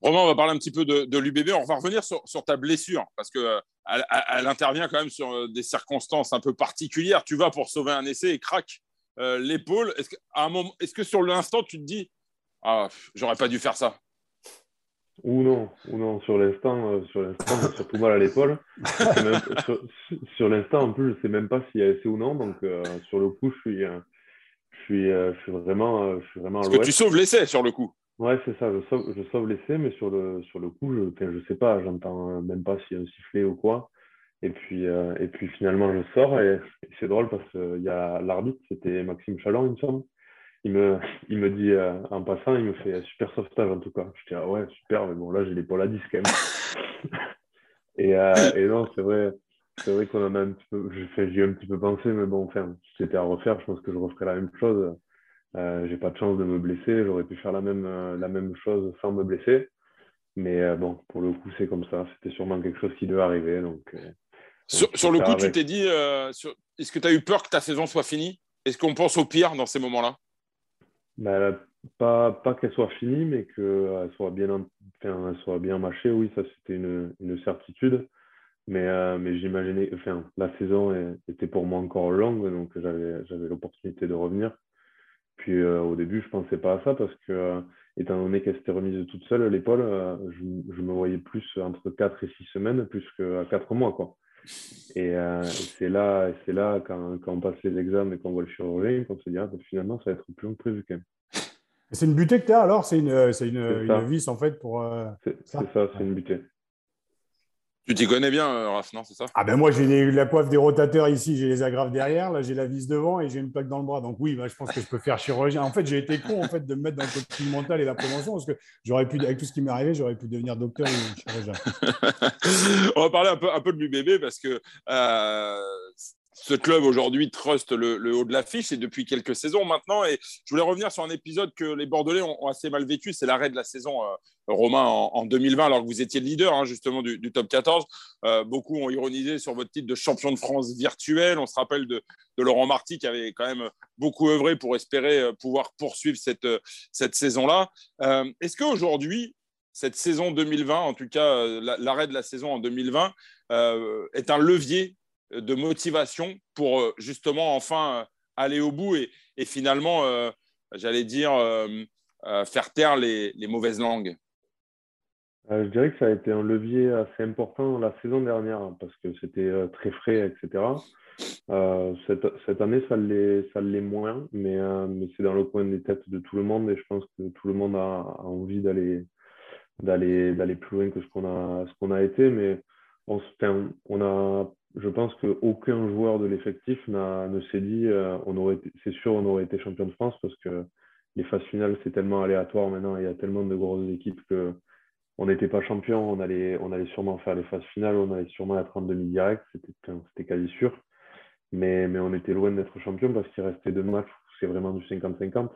Romain, on va parler un petit peu de, l'UBB. On va revenir sur, ta blessure parce qu'elle euh, elle intervient quand même sur des circonstances un peu particulières. Tu vas pour sauver un essai et craque euh, l'épaule. Est-ce que, un moment, est-ce que sur l'instant, tu te dis Ah, j'aurais pas dû faire ça Ou non, ou non. Sur l'instant, euh, sur l'instant, surtout mal à l'épaule. sur, l'instant, en plus, je sais même pas s'il y a essai ou non. Donc, euh, sur le coup, je suis, je suis, je suis vraiment, je suis vraiment. Parce que tu sauves l'essai sur le coup. Ouais, c'est ça. Je sauve, je sauve l'essai, mais sur le, sur le coup, je, ne sais pas. J'entends même pas s'il y a un sifflet ou quoi. Et puis, euh, et puis finalement, je sors et, c'est drôle parce qu'il y a l'arbitre, c'était Maxime Chalon, il me semble. Il me, il me dit euh, en passant, il me fait super sauvetage en tout cas. Je dis ah ouais, super, mais bon, là j'ai l'épaule à 10 quand même. et, euh, et, non, c'est vrai, c'est vrai qu'on en a un petit peu, j'ai eu un petit peu pensé, mais bon, enfin, si c'était à refaire, je pense que je referais la même chose. Euh, j'ai pas de chance de me blesser, j'aurais pu faire la même, la même chose sans me blesser. Mais bon, pour le coup, c'est comme ça. C'était sûrement quelque chose qui devait arriver. Donc, sur, le coup, tu t'es dit, euh, est-ce que tu as eu peur que ta saison soit finie? Est-ce qu'on pense au pire dans ces moments-là? Bah, Pas, pas qu'elle soit finie, mais qu'elle soit bien, enfin, soit bien mâchée. Oui, ça, c'était une, une, certitude. Mais, euh, mais j'imaginais, enfin, la saison était pour moi encore longue, donc j'avais, j'avais l'opportunité de revenir. Puis euh, au début, je ne pensais pas à ça parce que, étant donné qu'elle s'était remise toute seule, l'épaule, je, je, me voyais plus entre 4 et 6 semaines, plus qu'à 4 mois. Quoi. Euh, et c'est là, c'est là quand, quand, on passe les examens et qu'on voit le chirurgien qu'on se dit ah, ben, finalement ça va être plus long que prévu quand même. C'est une butée que tu as alors? C'est une, une, une vis en fait pour. Euh, c'est ça, c'est une butée. Tu t'y connais bien, euh, Raph, non C'est ça? Ah ben moi, j'ai la coiffe des rotateurs ici, j'ai les agrafes derrière, là j'ai la vis devant et j'ai une plaque dans le bras. Donc oui, bah, je pense que je peux faire chirurgien. En fait, j'ai été con en fait de me mettre dans le coaching mental et la prévention parce que j'aurais pu, avec tout ce qui m'est arrivé, j'aurais pu devenir docteur ou chirurgien. On va parler un peu, un peu de l'UBB parce que euh, ce club aujourd'hui truste le, haut de l'affiche et depuis quelques saisons maintenant. Et je voulais revenir sur un épisode que les Bordelais ont, assez mal vécu, c'est l'arrêt de la saison euh, Romain en, 2020, alors que vous étiez le leader hein, justement du, top 14. Euh, beaucoup ont ironisé sur votre titre de champion de France virtuel. On se rappelle de, Laurent Marty qui avait quand même beaucoup œuvré pour espérer euh, pouvoir poursuivre cette, cette saison-là. Est-ce qu'aujourd'hui, cette saison 2020, en tout cas l'arrêt de la saison en 2020, est un levier de motivation pour euh, justement enfin euh, aller au bout et, finalement, euh, j'allais dire, faire taire les, mauvaises langues Je dirais que ça a été un levier assez important la saison dernière hein, parce que c'était très frais, etc. cette, année, ça l'est moins, mais, mais c'est dans le coin des têtes de tout le monde et je pense que tout le monde a, envie d'aller d'aller plus loin que ce qu'on a ce qu'on a été mais on, on a je pense qu'aucun joueur de l'effectif ne s'est dit euh, on aurait c'est sûr on aurait été champion de France parce que les phases finales c'est tellement aléatoire maintenant il y a tellement de grosses équipes que on n'était pas champion. On allait on allait sûrement faire les phases finales on allait sûrement être en demi direct c'était quasi sûr. Mais mais on était loin d'être champion parce qu'il restait deux matchs c'est vraiment du 50-50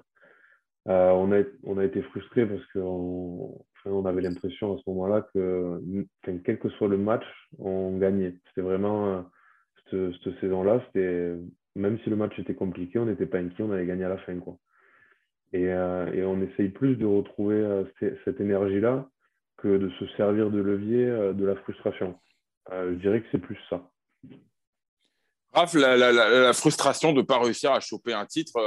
euh, on a on a été frustré parce qu'on on avait l'impression à ce moment-là que, quel que soit le match, on gagnait. C'était vraiment euh, cette, saison-là, même si le match était compliqué, on n'était pas inquiet, on allait gagner à la fin. Quoi. Et, euh, on essaye plus de retrouver euh, cette, énergie-là que de se servir de levier de la frustration. je dirais que c'est plus ça. Raph, la, frustration de ne pas réussir à choper un titre,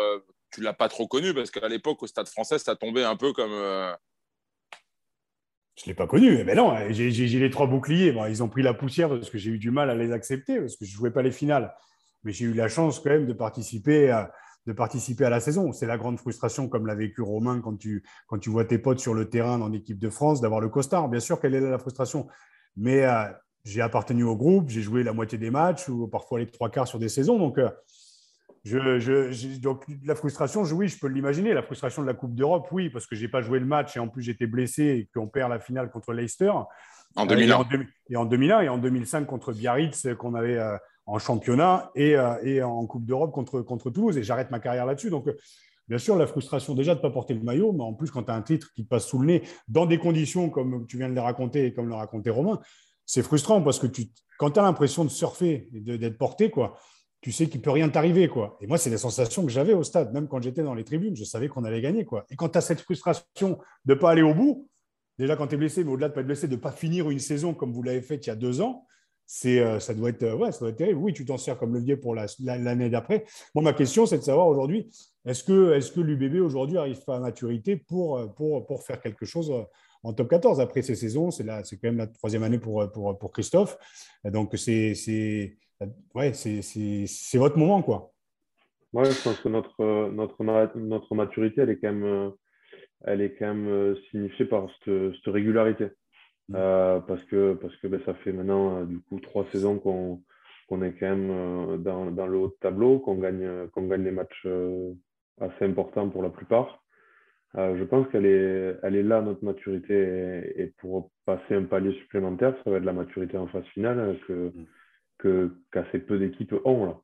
tu ne l'as pas trop connu parce qu'à l'époque, au Stade français, ça tombait un peu comme je ne l'ai pas connu. Mais non, j'ai les trois boucliers. Ils ont pris la poussière parce que j'ai eu du mal à les accepter, parce que je ne jouais pas les finales. Mais j'ai eu la chance quand même de participer à, de participer à la saison. C'est la grande frustration, comme l'a vécu Romain quand tu, quand tu vois tes potes sur le terrain dans l'équipe de France, d'avoir le costard. Bien sûr, quelle est la frustration Mais euh, j'ai appartenu au groupe, j'ai joué la moitié des matchs ou parfois les trois quarts sur des saisons. Donc, euh, je, donc, la frustration, oui, je peux l'imaginer. La frustration de la Coupe d'Europe, oui, parce que je n'ai pas joué le match et en plus j'étais blessé et qu'on perd la finale contre Leicester. En 2001. Et en, 2001 et en 2005 contre Biarritz qu'on avait euh, en championnat et, euh, et, en Coupe d'Europe contre, contre Toulouse. Et j'arrête ma carrière là-dessus. Donc, bien sûr, la frustration déjà de ne pas porter le maillot, mais en plus, quand tu as un titre qui te passe sous le nez, dans des conditions comme tu viens de les raconter et comme le racontait Romain, c'est frustrant parce que tu, quand tu as l'impression de surfer et d'être porté, quoi, tu sais qu'il ne peut rien t'arriver. quoi. Et moi, c'est la sensation que j'avais au stade, même quand j'étais dans les tribunes, je savais qu'on allait gagner. quoi. Et quand tu as cette frustration de ne pas aller au bout, déjà quand tu es blessé, mais au-delà de ne pas être blessé, de ne pas finir une saison comme vous l'avez fait il y a deux ans, c'est, euh, ça, doit être, euh, ouais, ça doit être terrible. Oui, tu t'en sers comme levier pour l'année d'après. Moi, ma question, c'est de savoir aujourd'hui, est-ce que, est que l'UBB aujourd'hui arrive à maturité pour, euh, pour, pour faire quelque chose en top 14 après ces saisons C'est, c'est quand même la troisième année pour, pour, pour Christophe. Donc, c'est, c'est, ouais, c'est, votre moment. Quoi. Ouais, je pense que notre, notre, notre maturité, elle est quand même, elle est quand même signifiée par cette, cette régularité. Mm. Euh, parce que, parce que ben, ça fait maintenant euh, du coup trois saisons qu'on qu'on est quand même euh, dans, dans, le haut de tableau, qu'on gagne, qu'on gagne des matchs assez importants pour la plupart. je pense qu'elle est, elle est là, notre maturité. Et, pour passer un palier supplémentaire, ça va être la maturité en phase finale que, mm. Qu'assez peu d'équipes ont. Là.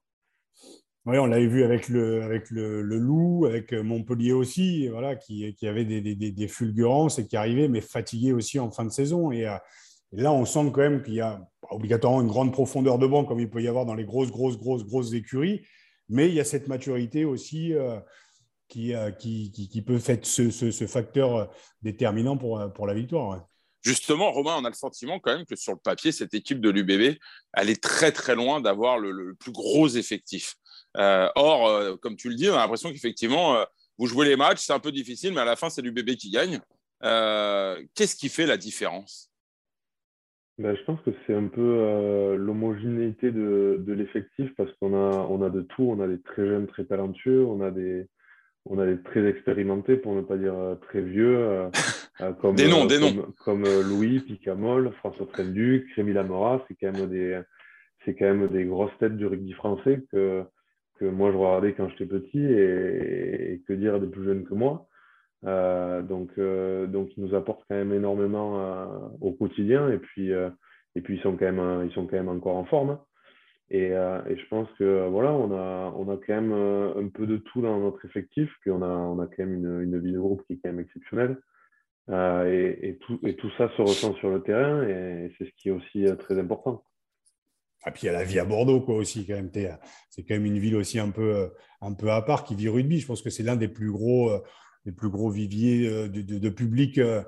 Oui, on l'avait vu avec le, avec le, Loup, avec Montpellier aussi, voilà, qui, qui avait des, des, des, fulgurances et qui arrivait, mais fatigué aussi en fin de saison. Et, euh, là, on sent quand même qu'il y a obligatoirement une grande profondeur de banc, comme il peut y avoir dans les grosses, grosses, grosses, grosses écuries. Mais il y a cette maturité aussi euh, euh, qui, qui, qui, peut faire ce, ce, facteur déterminant pour, pour la victoire. Justement, Romain, on a le sentiment quand même que sur le papier, cette équipe de l'UBB, elle est très très loin d'avoir le, plus gros effectif. Euh, or, euh, comme tu le dis, on a l'impression qu'effectivement, euh, vous jouez les matchs, c'est un peu difficile, mais à la fin, c'est l'UBB qui gagne. Qu'est-ce qui fait la différence? Ben, Je pense que c'est un peu l'homogénéité de, de l'effectif parce qu'on a, on a de tout. On a des très jeunes, très talentueux, on a des, on a des très expérimentés, pour ne pas dire très vieux. comme, des noms, des comme, noms. Comme Louis Picamol, François Trenduc, Rémi Lamora, c'est quand même des c'est quand même des grosses têtes du rugby français que, que moi je regardais quand j'étais petit et, que dire des plus jeunes que moi. Euh, donc, euh, donc ils nous apportent quand même énormément euh, au quotidien et puis, et puis ils, sont quand même, ils sont quand même encore en forme. Et, et je pense que voilà, on a, on a quand même un peu de tout dans notre effectif, qu'on a, on a quand même une, une vie de groupe qui est quand même exceptionnelle. Et, tout, et tout ça se ressent sur le terrain et c'est ce qui est aussi très important. Et puis il y a la vie à Bordeaux quoi aussi quand même. C'est quand même une ville aussi un peu, un peu à part qui vit rugby. Je pense que c'est l'un des plus gros, des gros viviers euh, de, de, public euh, euh,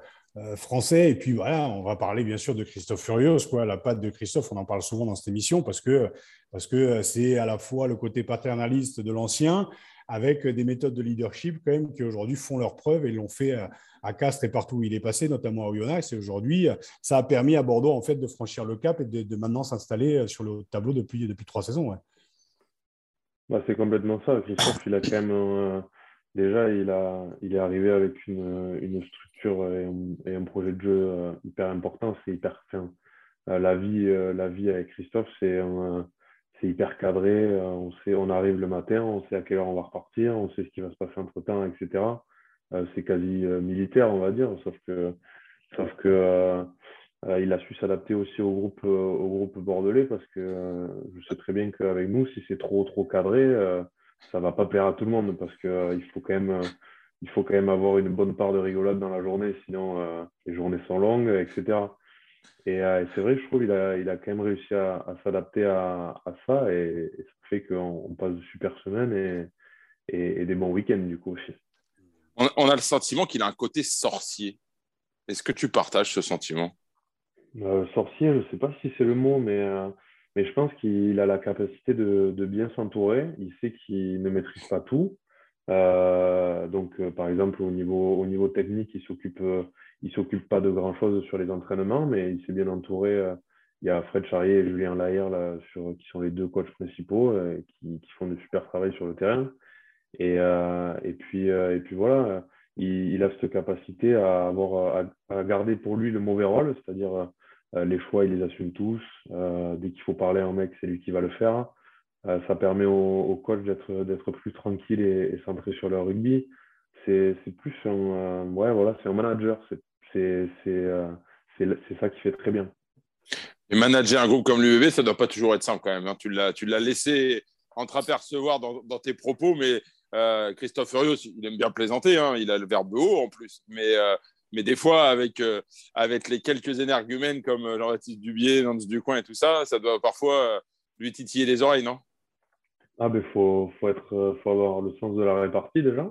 français. Et puis voilà, on va parler bien sûr de Christophe Furios, quoi. La patte de Christophe, on en parle souvent dans cette émission parce que parce que c'est à la fois le côté paternaliste de l'ancien avec des méthodes de leadership quand même qui aujourd'hui font leurs preuves et l'ont fait à Castres et partout où il est passé, notamment à Oyonnax. Et aujourd'hui, ça a permis à Bordeaux en fait de franchir le cap et de, maintenant s'installer sur le tableau depuis, depuis trois saisons. Bah, c'est complètement ça. Christophe, il a quand même déjà, il, a, il est arrivé avec une, une structure et un, projet de jeu euh, hyper important. C'est hyper fin. Euh, la vie, euh, la vie avec Christophe, c'est c'est hyper cadré. on sait, on arrive le matin, on sait à quelle heure on va repartir, on sait ce qui va se passer entre temps, etc. Euh, c'est quasi euh, militaire, on va dire, sauf que, sauf que euh, il a su s'adapter aussi au groupe, au groupe bordelais parce que je sais très bien qu'avec nous, si c'est trop trop cadré, ça va pas plaire à tout le monde parce qu'il faut quand même il faut quand même avoir une bonne part de rigolade dans la journée, sinon les journées sont longues, etc. Et, c'est vrai, je trouve qu'il a, il a quand même réussi à, s'adapter à, ça et, ça fait qu'on passe de super semaines et, et, des bons week-ends du coup aussi on, a le sentiment qu'il a un côté sorcier. Est-ce que tu partages ce sentiment? Euh, Sorcier, je ne sais pas si c'est le mot, mais, euh, mais je pense qu'il a la capacité de, bien s'entourer. Il sait qu'il ne maîtrise pas tout. Euh, donc, par exemple, au niveau, au niveau technique, il s'occupe, il s'occupe pas de grand chose sur les entraînements, mais il s'est bien entouré. il y a Fred Charrier et Julien Lahier là, sur, qui sont les deux coachs principaux qui, qui, font de super travail sur le terrain. Et, euh, et, puis, euh, et puis voilà, il, a cette capacité à, avoir, à, garder pour lui le mauvais rôle, c'est-à-dire euh, les choix, il les assume tous. dès qu'il faut parler à un mec, c'est lui qui va le faire. Ça permet au, coach d'être plus tranquille et, centré sur le rugby. C'est plus un, ouais, voilà, un manager. C'est ça qui fait très bien. Et manager un groupe comme l'UBB, ça ne doit pas toujours être simple quand même. Hein. Tu l'as laissé entreapercevoir dans, dans tes propos, mais Christophe Furios, il aime bien plaisanter, hein, il a le verbe haut en plus, mais, des fois, avec, avec les quelques énergumènes comme Jean-Baptiste Dubier, Nance Ducoin et tout ça, ça doit parfois lui titiller les oreilles, non? Ah, ben, faut, faut, être, faut avoir le sens de la répartie déjà.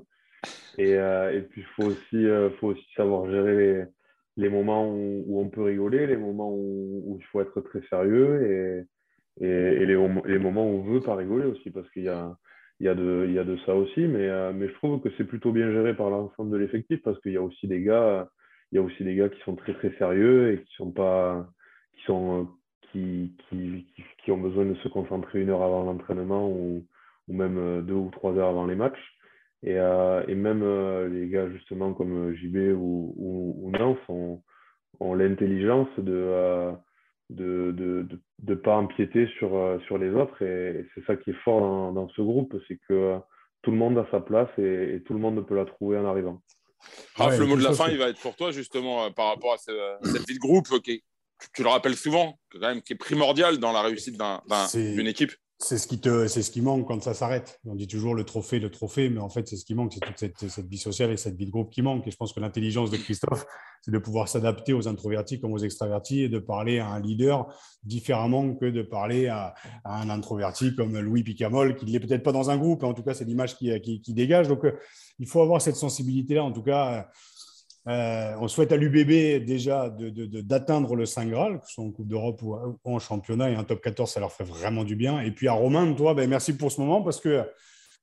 Et, et puis, il faut aussi, faut aussi savoir gérer les les moments où, on peut rigoler, les moments où, il faut être très sérieux et, et, les, les, moments où on veut pas rigoler aussi, parce qu'il y a, il y, a de, il y a de ça aussi. Mais, euh, mais je trouve que c'est plutôt bien géré par l'ensemble de l'effectif, parce qu'il y a aussi des gars, il y a aussi des gars qui sont très très sérieux et qui sont pas, qui sont, qui, qui, qui ont besoin de se concentrer une heure avant l'entraînement ou, ou même deux ou trois heures avant les matchs. Et, euh, et même euh, les gars, justement, comme euh, JB ou, ou, ou Nance, ont, ont l'intelligence de de ne de, de, pas empiéter sur, sur les autres. Et, c'est ça qui est fort dans, dans ce groupe, c'est que tout le monde a sa place et, tout le monde peut la trouver en arrivant. Raph, le mot de la fin, il va être pour toi, justement, par rapport à, cette vie de groupe qui tu le rappelles souvent, quand même, qui est primordial dans la réussite d'une équipe c'est ce qui te, c'est ce qui manque quand ça s'arrête. On dit toujours le trophée, le trophée, mais en fait, c'est ce qui manque, c'est toute cette, cette, vie sociale et cette vie de groupe qui manque. Et je pense que l'intelligence de Christophe, c'est de pouvoir s'adapter aux introvertis comme aux extravertis et de parler à un leader différemment que de parler à, un introverti comme Louis Picamol, qui ne l'est peut-être pas dans un groupe. En tout cas, c'est l'image qui, qui, qui, dégage. Donc, euh, il faut avoir cette sensibilité-là. En tout cas, euh, on souhaite à l'UBB déjà d'atteindre de, le Saint Graal, que ce soit en Coupe d'Europe ou, en championnat, et un top 14, ça leur ferait vraiment du bien. Et puis à Romain, toi, ben, merci pour ce moment, parce que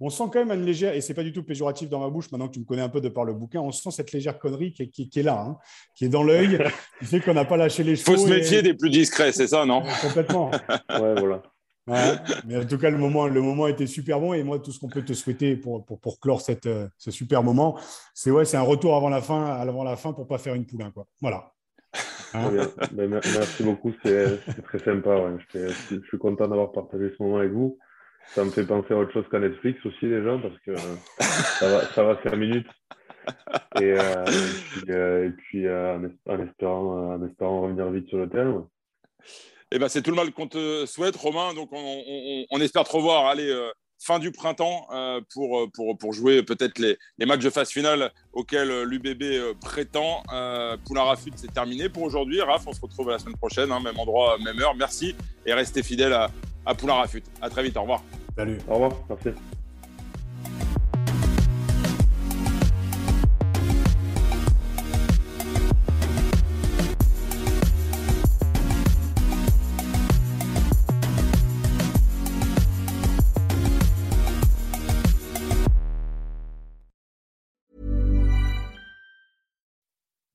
on sent quand même une légère, et c'est pas du tout péjoratif dans ma bouche, maintenant que tu me connais un peu de par le bouquin, on sent cette légère connerie qui, est là, hein, qui est dans l'œil, qui fait qu'on n'a pas lâché les cheveux. Il faut se méfier des plus discrets, c'est ça, non? Complètement. ouais, voilà mais en tout cas, le moment, le moment était super bon. Et moi, tout ce qu'on peut te souhaiter pour, pour, pour clore cette, euh, ce super moment, c'est ouais, c'est un retour avant la fin, avant la fin pour pas faire une poulain. Quoi. Voilà. Hein ben, merci beaucoup, c'est très sympa. Je, suis content d'avoir partagé ce moment avec vous. Ça me fait penser à autre chose qu'à Netflix aussi déjà, parce que ça va, ça va faire minutes. Et, euh, et puis, euh, en, espérant, en espérant revenir vite sur le terrain. Eh ben, c'est tout le mal qu'on te souhaite, Romain. Donc, on, espère te revoir allez, euh, fin du printemps euh, pour, pour, pour, jouer peut-être les, les, matchs de phase finale auxquels l'UBB prétend. Poulain Rafut, c'est terminé pour aujourd'hui. Raph, on se retrouve la semaine prochaine, hein, même endroit, même heure. Merci et restez fidèles à, à Poulain Rafut. À très vite. Au revoir. Salut. Au revoir. Merci.